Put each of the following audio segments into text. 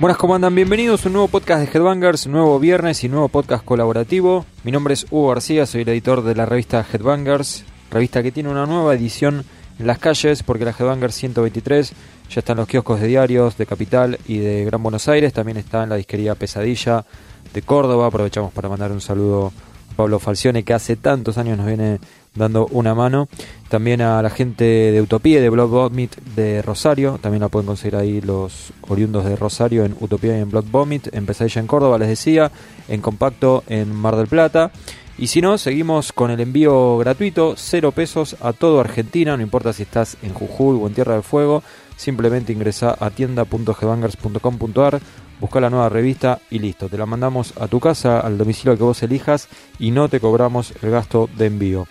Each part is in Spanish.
Buenas, ¿cómo andan? Bienvenidos a un nuevo podcast de Headbangers, nuevo viernes y nuevo podcast colaborativo. Mi nombre es Hugo García, soy el editor de la revista Headbangers, revista que tiene una nueva edición en las calles porque la Headbangers 123 ya está en los kioscos de diarios de Capital y de Gran Buenos Aires, también está en la disquería Pesadilla de Córdoba. Aprovechamos para mandar un saludo a Pablo Falcione que hace tantos años nos viene dando una mano. También a la gente de Utopía y de Blood Vomit de Rosario. También la pueden conseguir ahí los oriundos de Rosario en Utopía y en Blood Vomit. En Pesadilla en Córdoba, les decía. En Compacto en Mar del Plata. Y si no, seguimos con el envío gratuito, cero pesos a todo Argentina. No importa si estás en Jujuy o en Tierra del Fuego. Simplemente ingresa a tienda.gbangers.com.ar busca la nueva revista y listo. Te la mandamos a tu casa, al domicilio que vos elijas y no te cobramos el gasto de envío.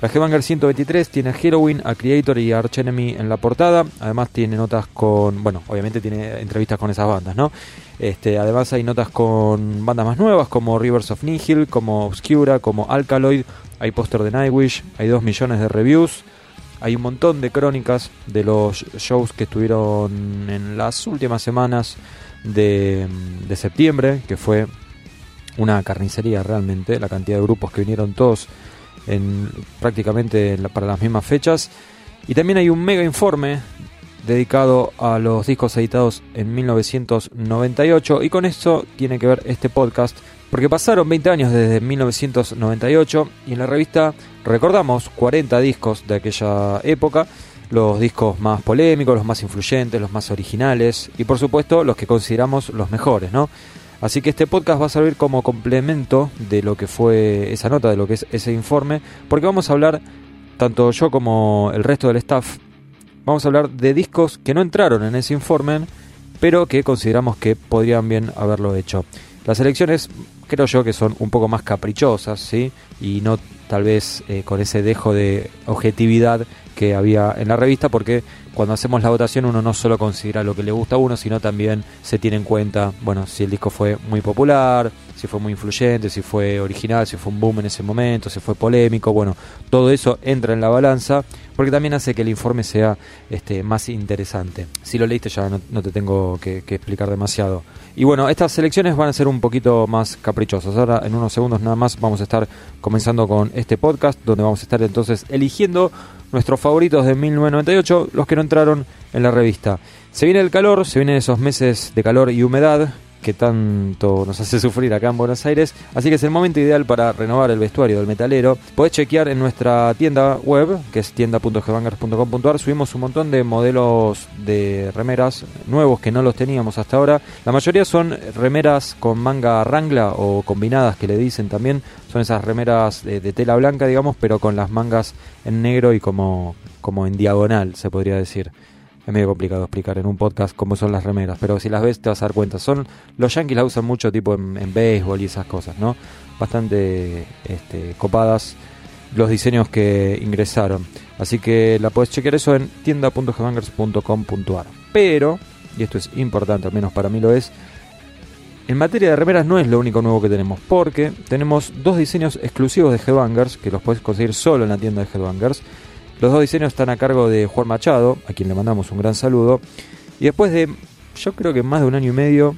La G-Banger 123 tiene a Heroin, a Creator y a Arch Enemy en la portada. Además tiene notas con, bueno, obviamente tiene entrevistas con esas bandas, ¿no? Este, además hay notas con bandas más nuevas como Rivers of Nihil, como Obscura, como Alkaloid. Hay póster de Nightwish, hay 2 millones de reviews. Hay un montón de crónicas de los shows que estuvieron en las últimas semanas de septiembre, que fue una carnicería realmente, la cantidad de grupos que vinieron todos en, prácticamente para las mismas fechas. Y también hay un mega informe dedicado a los discos editados en 1998 y con esto tiene que ver este podcast porque pasaron 20 años desde 1998 y en la revista recordamos 40 discos de aquella época, los discos más polémicos, los más influyentes, los más originales y por supuesto los que consideramos los mejores, ¿no? Así que este podcast va a servir como complemento de lo que fue esa nota, de lo que es ese informe, porque vamos a hablar, tanto yo como el resto del staff, vamos a hablar de discos que no entraron en ese informe, pero que consideramos que podrían bien haberlo hecho. Las elecciones creo yo que son un poco más caprichosas, ¿sí? Y no tal vez eh, con ese dejo de objetividad que había en la revista, porque cuando hacemos la votación uno no solo considera lo que le gusta a uno, sino también se tiene en cuenta, bueno, si el disco fue muy popular, si fue muy influyente, si fue original, si fue un boom en ese momento, si fue polémico, bueno, todo eso entra en la balanza, porque también hace que el informe sea este, más interesante. Si lo leíste ya no, te tengo que, que explicar demasiado. Y bueno, estas selecciones van a ser un poquito más caprichosas. Ahora en unos segundos nada más vamos a estar comenzando con este podcast, donde vamos a estar entonces eligiendo nuestros favoritos de 1998, los que no entraron en la revista. Se viene el calor, se vienen esos meses de calor y humedad que tanto nos hace sufrir acá en Buenos Aires, así que es el momento ideal para renovar el vestuario del metalero. Podés chequear en nuestra tienda web, que es tienda.gbangers.com.ar, subimos un montón de modelos de remeras nuevos que no los teníamos hasta ahora. La mayoría son remeras con manga rangla o combinadas que le dicen también, son esas remeras de, de tela blanca, digamos, pero con las mangas en negro y como, como en diagonal, se podría decir es medio complicado explicar en un podcast cómo son las remeras, pero si las ves te vas a dar cuenta. Son los Yankees la usan mucho tipo en, béisbol y esas cosas, ¿no? Bastante este, copadas los diseños que ingresaron. Así que la puedes chequear eso en tienda.headbangers.com.ar. Pero, y esto es importante, al menos para mí lo es, en materia de remeras no es lo único nuevo que tenemos, porque tenemos dos diseños exclusivos de Headbangers, que los puedes conseguir solo en la tienda de Headbangers. Los dos diseños están a cargo de Juan Machado, a quien le mandamos un gran saludo. Y después de, yo creo que más de un año y medio,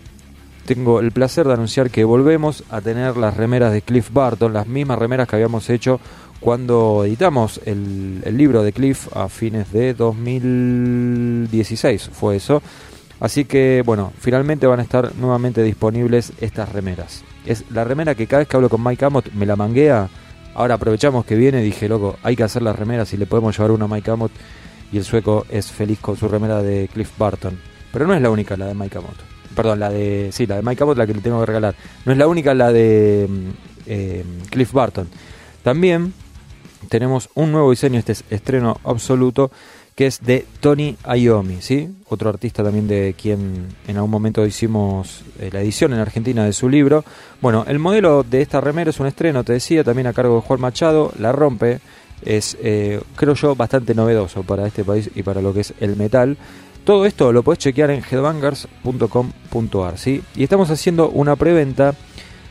tengo el placer de anunciar que volvemos a tener las remeras de Cliff Barton, las mismas remeras que habíamos hecho cuando editamos el, libro de Cliff a fines de 2016, fue eso. Así que bueno, finalmente van a estar nuevamente disponibles estas remeras. Es la remera que cada vez que hablo con Mike Amott me la manguea Ahora aprovechamos que viene, dije, loco, hay que hacer las remeras y le podemos llevar una a Mike Amott. Y el sueco es feliz con su remera de Cliff Barton. Pero no es la única la de Mike Amott. Perdón, la de. Sí, la de Mike Amott, la que le tengo que regalar. No es la única la de mm, eh, Cliff Barton. También tenemos un nuevo diseño, este es estreno absoluto que es de Tony Iommi, ¿sí? otro artista también de quien en algún momento hicimos eh, la edición en Argentina de su libro. Bueno, el modelo de esta remera es un estreno, te decía, también a cargo de Juan Machado, la rompe, es eh, creo yo bastante novedoso para este país y para lo que es el metal. Todo esto lo puedes chequear en headbangers.com.ar, ¿sí? Y estamos haciendo una preventa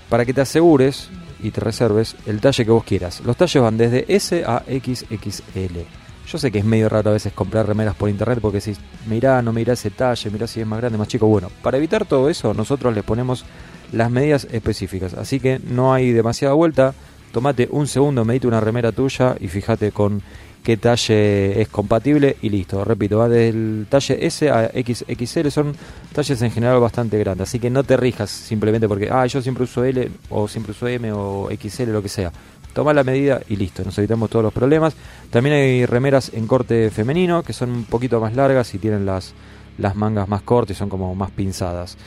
para que te asegures y te reserves el talle que vos quieras. Los talles van desde S a XXL. Yo sé que es medio raro a veces comprar remeras por internet porque si mirá, no mirá ese talle, mirá si es más grande, más chico. Bueno, para evitar todo eso, nosotros les ponemos las medidas específicas. Así que no hay demasiada vuelta. Tomate un segundo, medite una remera tuya y fíjate con qué talle es compatible y listo. Repito, va del talle S a XXL, son talles en general bastante grandes, así que no te rijas simplemente porque, ah, yo siempre uso L o siempre uso M o XL, lo que sea. Toma la medida y listo, nos evitamos todos los problemas. También hay remeras en corte femenino que son un poquito más largas y tienen las, las mangas más cortas y son como más pinzadas.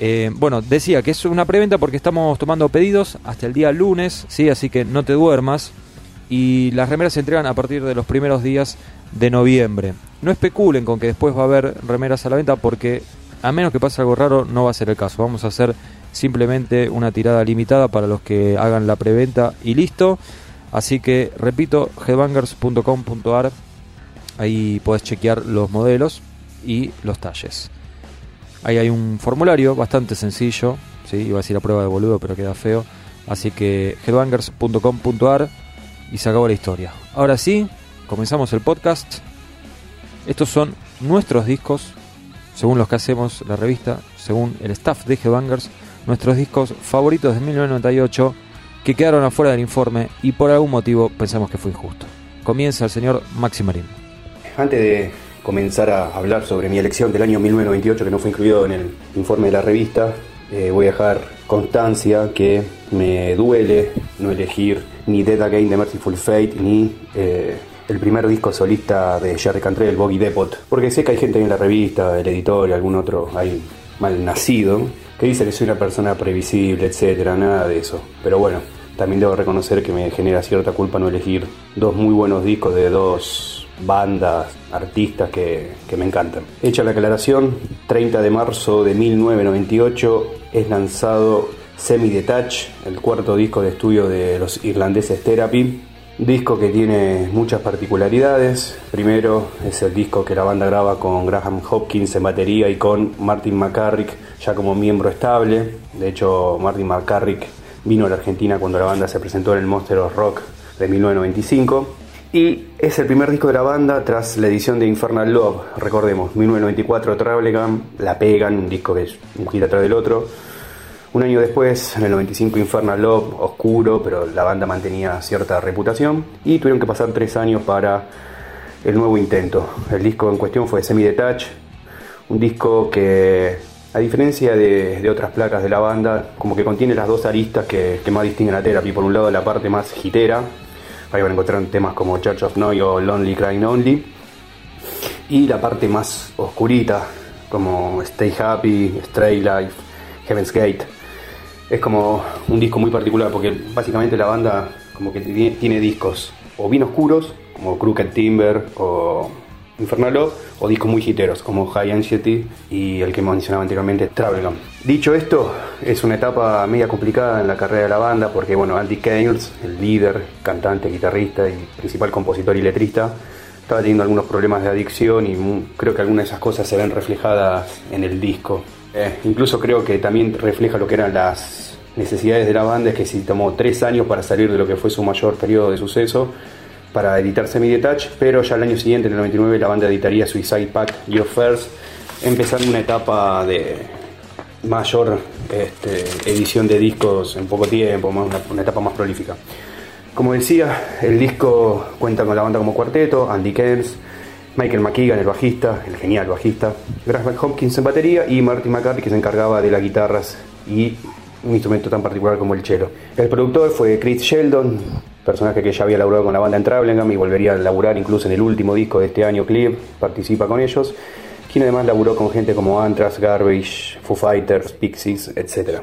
Eh, bueno, decía que es una preventa porque estamos tomando pedidos hasta el día lunes, ¿sí? así que no te duermas y las remeras se entregan a partir de los primeros días de noviembre. No especulen con que después va a haber remeras a la venta porque a menos que pase algo raro no va a ser el caso. Vamos a hacer simplemente una tirada limitada para los que hagan la preventa y listo. Así que repito, headbangers.com.ar ahí podés chequear los modelos y los talles. Ahí hay un formulario bastante sencillo, ¿sí? iba a decir a prueba de boludo pero queda feo. Así que headbangers.com.ar y se acabó la historia. Ahora sí, comenzamos el podcast. Estos son nuestros discos, según los que hacemos la revista, según el staff de Headbangers, nuestros discos favoritos de 1998 que quedaron afuera del informe y por algún motivo pensamos que fue injusto. Comienza el señor Maxi Marín. Antes de comenzar a hablar sobre mi elección del año 1998 que no fue incluido en el informe de la revista, eh, voy a dejar constancia que me duele no elegir ni Dead Again de Merciful Fate ni eh, el primer disco solista de Jerry Cantrell, Boggy Depot. Porque sé que hay gente en la revista, el editor y algún otro hay mal nacido que dice que soy una persona previsible, etcétera, nada de eso. Pero bueno, también debo reconocer que me genera cierta culpa no elegir dos muy buenos discos de dos bandas, artistas que, me encantan. Hecha la aclaración, 30 de marzo de 1998 es lanzado Semi Detach, el cuarto disco de estudio de los irlandeses Therapy. Disco que tiene muchas particularidades. Primero es el disco que la banda graba con Graham Hopkins en batería y con Martin McCarrick ya como miembro estable. De hecho, Martin McCarrick vino a la Argentina cuando la banda se presentó en el Monster of Rock de 1995. Y es el primer disco de la banda tras la edición de Infernal Love. Recordemos, 1994 Travelegam, La Pegan, un disco que es un gira atrás del otro. Un año después, en el 95, Infernal Love, oscuro, pero la banda mantenía cierta reputación. Y tuvieron que pasar tres años para el nuevo intento. El disco en cuestión fue Semi Detach, un disco que, a diferencia de, otras placas de la banda, como que contiene las dos aristas que, que más distinguen a Therapy. Por un lado, la parte más hitera, ahí van a encontrar temas como Church of Noise o Lonely Crying Only. Y la parte más oscurita, como Stay Happy, Stray Life, Heaven's Gate es como un disco muy particular porque básicamente la banda como que tiene discos o bien oscuros como Crooked Timber o Infernalo o discos muy hiteros como High Anxiety y el que mencionaba anteriormente Travelgum. Dicho esto, es una etapa media complicada en la carrera de la banda porque bueno, Andy Kales, el líder, cantante, guitarrista y principal compositor y letrista, estaba teniendo algunos problemas de adicción y creo que algunas de esas cosas se ven reflejadas en el disco. Eh, incluso creo que también refleja lo que eran las necesidades de la banda, es que si tomó tres años para salir de lo que fue su mayor periodo de suceso, para editar Semi-Detach, pero ya el año siguiente, en el 99, la banda editaría Suicide Pack Your First, empezando una etapa de mayor este, edición de discos en poco tiempo, una, una etapa más prolífica. Como decía, el disco cuenta con la banda como cuarteto, Andy Kens, Michael McKeegan, el bajista, el genial bajista, Graham Hopkins en batería y Martin McCarthy que se encargaba de las guitarras y un instrumento tan particular como el cello. El productor fue Chris Sheldon, personaje que ya había laburado con la banda en Travelengam y volvería a laburar incluso en el último disco de este año, Clip, participa con ellos, quien además laburó con gente como Anthrax, Garbage, Foo Fighters, Pixies, etc.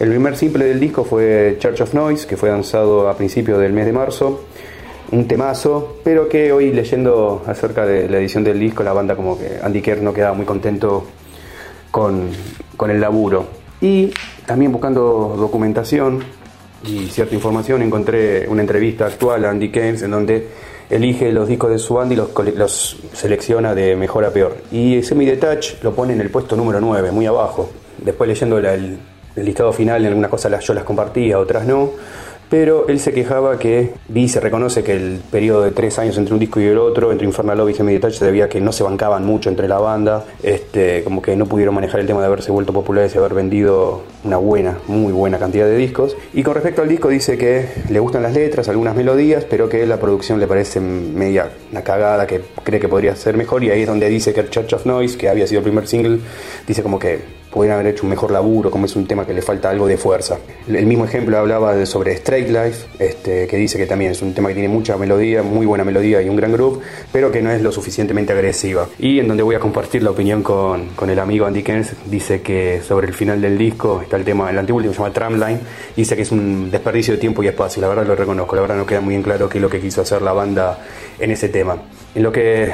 El primer simple del disco fue Church of Noise, que fue lanzado a principios del mes de marzo un temazo, pero que hoy leyendo acerca de la edición del disco, la banda como que Andy Kerr no quedaba muy contento con, con el laburo. Y también buscando documentación y cierta información encontré una entrevista actual a Andy Keynes en donde elige los discos de su banda y los, selecciona de mejor a peor. Y Semi Detach lo pone en el puesto número 9, muy abajo. Después leyendo el, el, listado final, en algunas cosas yo las compartía, otras no pero él se quejaba que vi se reconoce que el periodo de tres años entre un disco y el otro, entre Infernal Love y Heavy Touch, se debía que no se bancaban mucho entre la banda, este, como que no pudieron manejar el tema de haberse vuelto populares y haber vendido una buena, muy buena cantidad de discos. Y con respecto al disco dice que le gustan las letras, algunas melodías, pero que la producción le parece media una cagada, que cree que podría ser mejor y ahí es donde dice que Church of Noise, que había sido el primer single, dice como que podrían haber hecho un mejor laburo, como es un tema que le falta algo de fuerza. El mismo ejemplo hablaba de, sobre Straight Life, este, que dice que también es un tema que tiene mucha melodía, muy buena melodía y un gran groove, pero que no es lo suficientemente agresiva. Y en donde voy a compartir la opinión con, con el amigo Andy Kens, dice que sobre el final del disco está el tema, el antiguo último se llama Tramline, dice que es un desperdicio de tiempo y espacio, la verdad lo reconozco, la verdad no queda muy en claro qué es lo que quiso hacer la banda en ese tema. En lo que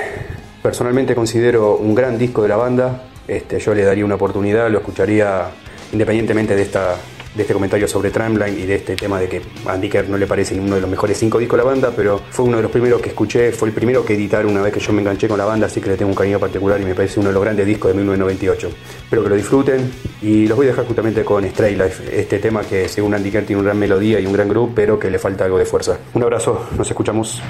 personalmente considero un gran disco de la banda, este, yo le daría una oportunidad, lo escucharía independientemente de esta de este comentario sobre Tramline y de este tema de que a Dicker no le parece uno de los mejores cinco discos de la banda, pero fue uno de los primeros que escuché, fue el primero que editaron una vez que yo me enganché con la banda, así que le tengo un cariño particular y me parece uno de los grandes discos de 1998. Espero que lo disfruten y los voy a dejar justamente con Stray Life, este tema que según Andy tiene una gran melodía y un gran grupo, pero que le falta algo de fuerza. Un abrazo, nos escuchamos.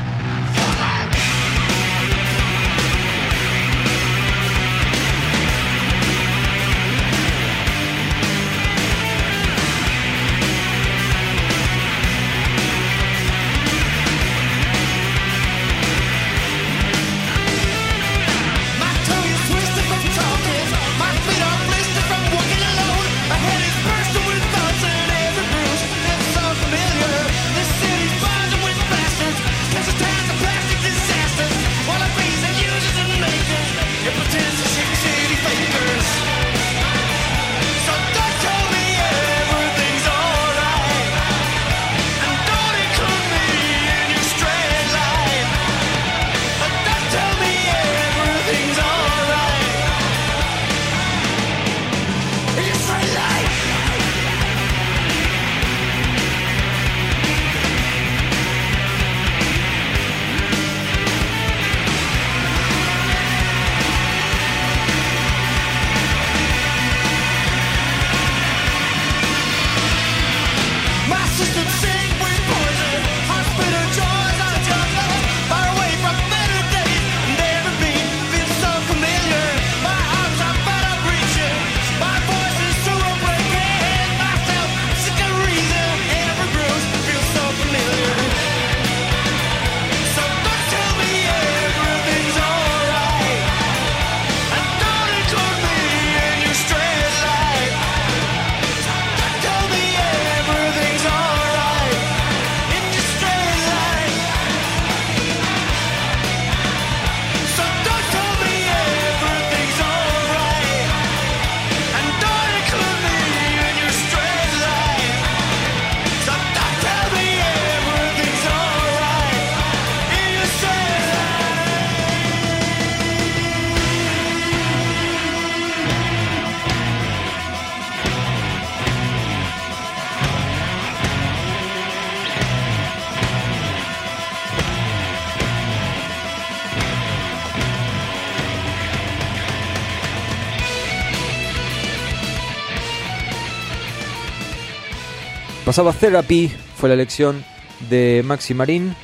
Pasaba Therapy, fue la elección de Maxi Marín.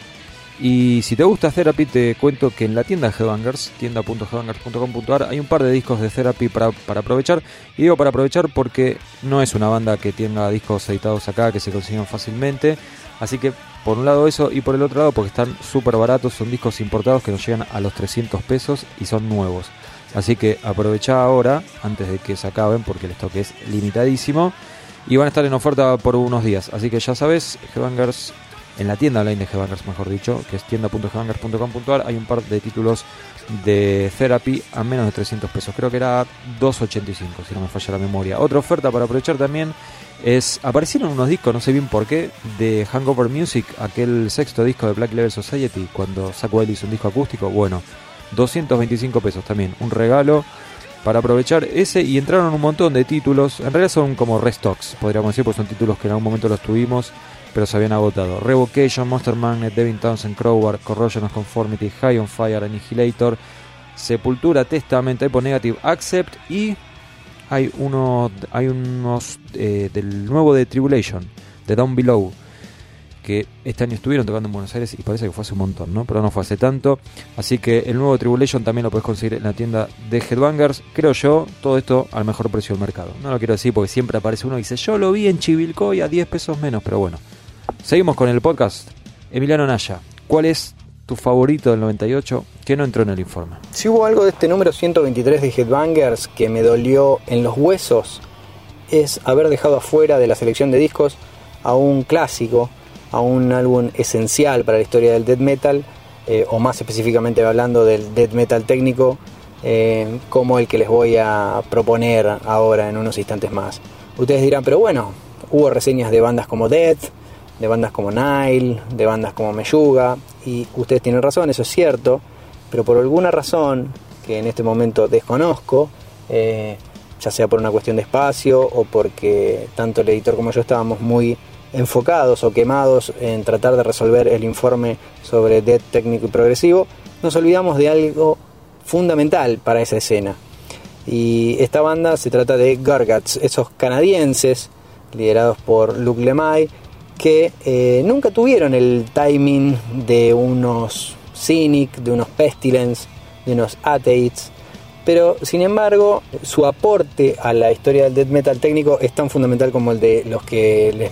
Y si te gusta Therapy, te cuento que en la tienda Headbangers, tienda.headbangers.com.ar, hay un par de discos de Therapy para, para, aprovechar. Y digo para aprovechar porque no es una banda que tenga discos editados acá que se consiguen fácilmente. Así que por un lado eso y por el otro lado porque están súper baratos, son discos importados que nos llegan a los 300 pesos y son nuevos. Así que aprovecha ahora, antes de que se acaben, porque el stock es limitadísimo y van a estar en oferta por unos días. Así que ya sabes, Headbangers, en la tienda online de Headbangers, mejor dicho, que es tienda.headbangers.com.ar, hay un par de títulos de Therapy a menos de 300 pesos. Creo que era 2.85, si no me falla la memoria. Otra oferta para aprovechar también es, aparecieron unos discos, no sé bien por qué, de Hangover Music, aquel sexto disco de Black Level Society, cuando Zack Wilde hizo un disco acústico. Bueno, 225 pesos también, un regalo para aprovechar ese y entraron un montón de títulos. En realidad son como restocks, podríamos decir, porque son títulos que en algún momento los tuvimos, pero se habían agotado. Revocation, Monster Magnet, Devin Townsend, Crowbar, Corrosion of Conformity, High on Fire, Annihilator, Sepultura, Testament, Typo Negative, Accept y hay uno hay unos eh, del nuevo de Tribulation, de Down Below. Que este año estuvieron tocando en Buenos Aires y parece que fue hace un montón, ¿no? Pero no fue hace tanto. Así que el nuevo Tribulation también lo puedes conseguir en la tienda de Headbangers. Creo yo, todo esto al mejor precio del mercado. No lo quiero decir porque siempre aparece uno y dice, yo lo vi en Chivilcoy a 10 pesos menos, pero bueno. Seguimos con el podcast. Emiliano Naya, ¿cuál es tu favorito del 98 que no entró en el informe? Si hubo algo de este número 123 de Headbangers que me dolió en los huesos, es haber dejado afuera de la selección de discos a un clásico, a un álbum esencial para la historia del death metal, eh, o más específicamente hablando del death metal técnico, eh, como el que les voy a proponer ahora en unos instantes más. Ustedes dirán, pero bueno, hubo reseñas de bandas como Death, de bandas como Nile, de bandas como Meyuga, y ustedes tienen razón, eso es cierto, pero por alguna razón que en este momento desconozco, eh, ya sea por una cuestión de espacio o porque tanto el editor como yo estábamos muy enfocados o quemados en tratar de resolver el informe sobre Dead técnico y progresivo, nos olvidamos de algo fundamental para esa escena. Y esta banda se trata de Gargats, esos canadienses liderados por Luke Lemay, que eh, nunca tuvieron el timing de unos Cynic, de unos Pestilence, de unos Atheists, pero sin embargo su aporte a la historia del death metal técnico es tan fundamental como el de los que les,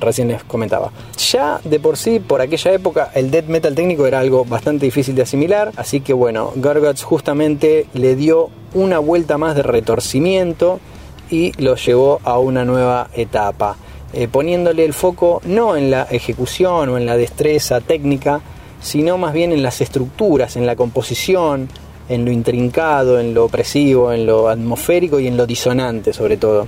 recién les comentaba. Ya de por sí, por aquella época, el death metal técnico era algo bastante difícil de asimilar, así que bueno, Gargots justamente le dio una vuelta más de retorcimiento y lo llevó a una nueva etapa, eh, poniéndole el foco no en la ejecución o en la destreza técnica, sino más bien en las estructuras, en la composición, en lo intrincado, en lo opresivo, en lo atmosférico y en lo disonante sobre todo.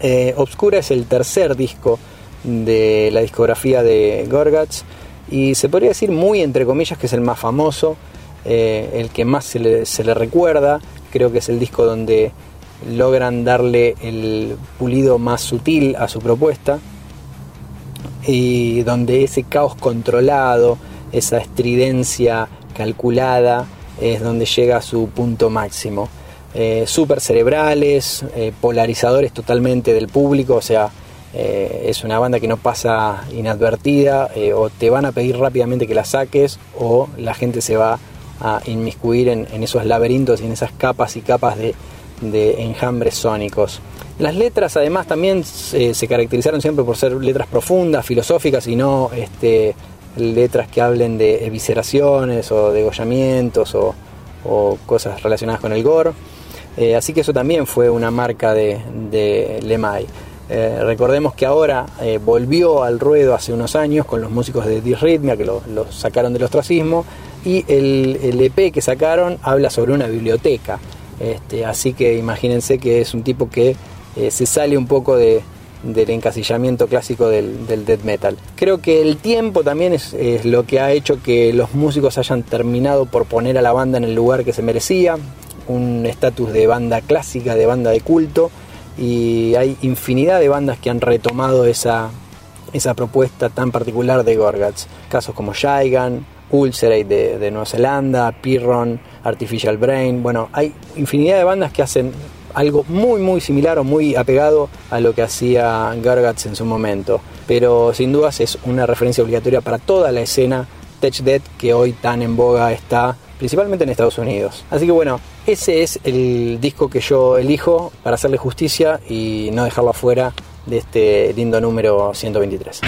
Eh, Obscura es el tercer disco de la discografía de Gorgats y se podría decir muy entre comillas que es el más famoso, eh, el que más se le, se le recuerda, creo que es el disco donde logran darle el pulido más sutil a su propuesta y donde ese caos controlado, esa estridencia calculada, es donde llega a su punto máximo. Eh, super cerebrales, eh, polarizadores totalmente del público, o sea, eh, es una banda que no pasa inadvertida, o te van a pedir rápidamente que la saques, o la gente se va a inmiscuir en, esos laberintos y en esas capas y capas de, enjambres sónicos. Las letras además también se caracterizaron siempre por ser letras profundas, filosóficas y no este, letras que hablen de evisceraciones o degollamientos o, cosas relacionadas con el gore. Eh, así que eso también fue una marca de, de Lemay. Eh, recordemos que ahora eh, volvió al ruedo hace unos años con los músicos de Disrhythmia que lo, sacaron del ostracismo y el, el, EP que sacaron habla sobre una biblioteca. Este, así que imagínense que es un tipo que se sale un poco de, del encasillamiento clásico del, del, death metal. Creo que el tiempo también es, lo que ha hecho que los músicos hayan terminado por poner a la banda en el lugar que se merecía, un estatus de banda clásica, de banda de culto, y hay infinidad de bandas que han retomado esa, esa propuesta tan particular de Gorgats. Casos como Shaigan, Ulcerate de, de Nueva Zelanda, Pirron, Artificial Brain, bueno, hay infinidad de bandas que hacen algo muy muy similar o muy apegado a lo que hacía Gargats en su momento. Pero sin dudas es una referencia obligatoria para toda la escena Tech Dead que hoy tan en boga está, principalmente en Estados Unidos. Así que bueno, ese es el disco que yo elijo para hacerle justicia y no dejarlo afuera de este lindo número 123.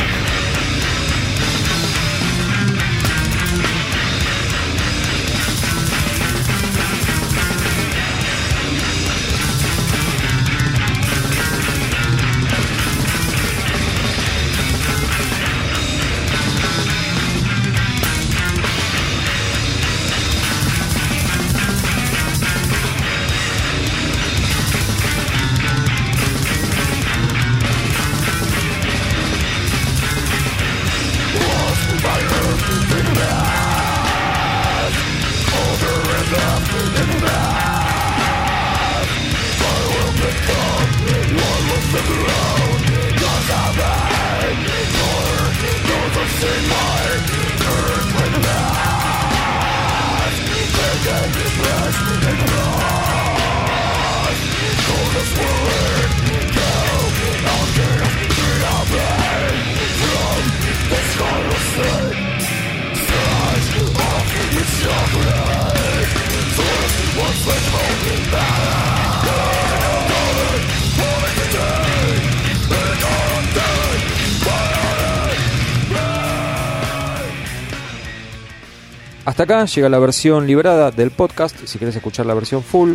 Hasta acá llega la versión liberada del podcast. Si querés escuchar la versión full,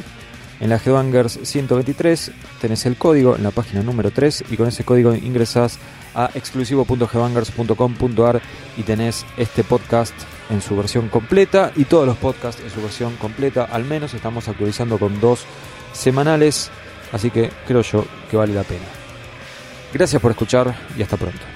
en la Headbangers 123 tenés el código en la página número 3 y con ese código ingresás a exclusivo.headbangers.com.ar y tenés este podcast en su versión completa y todos los podcasts en su versión completa. Al menos estamos actualizando con dos semanales, así que creo yo que vale la pena. Gracias por escuchar y hasta pronto.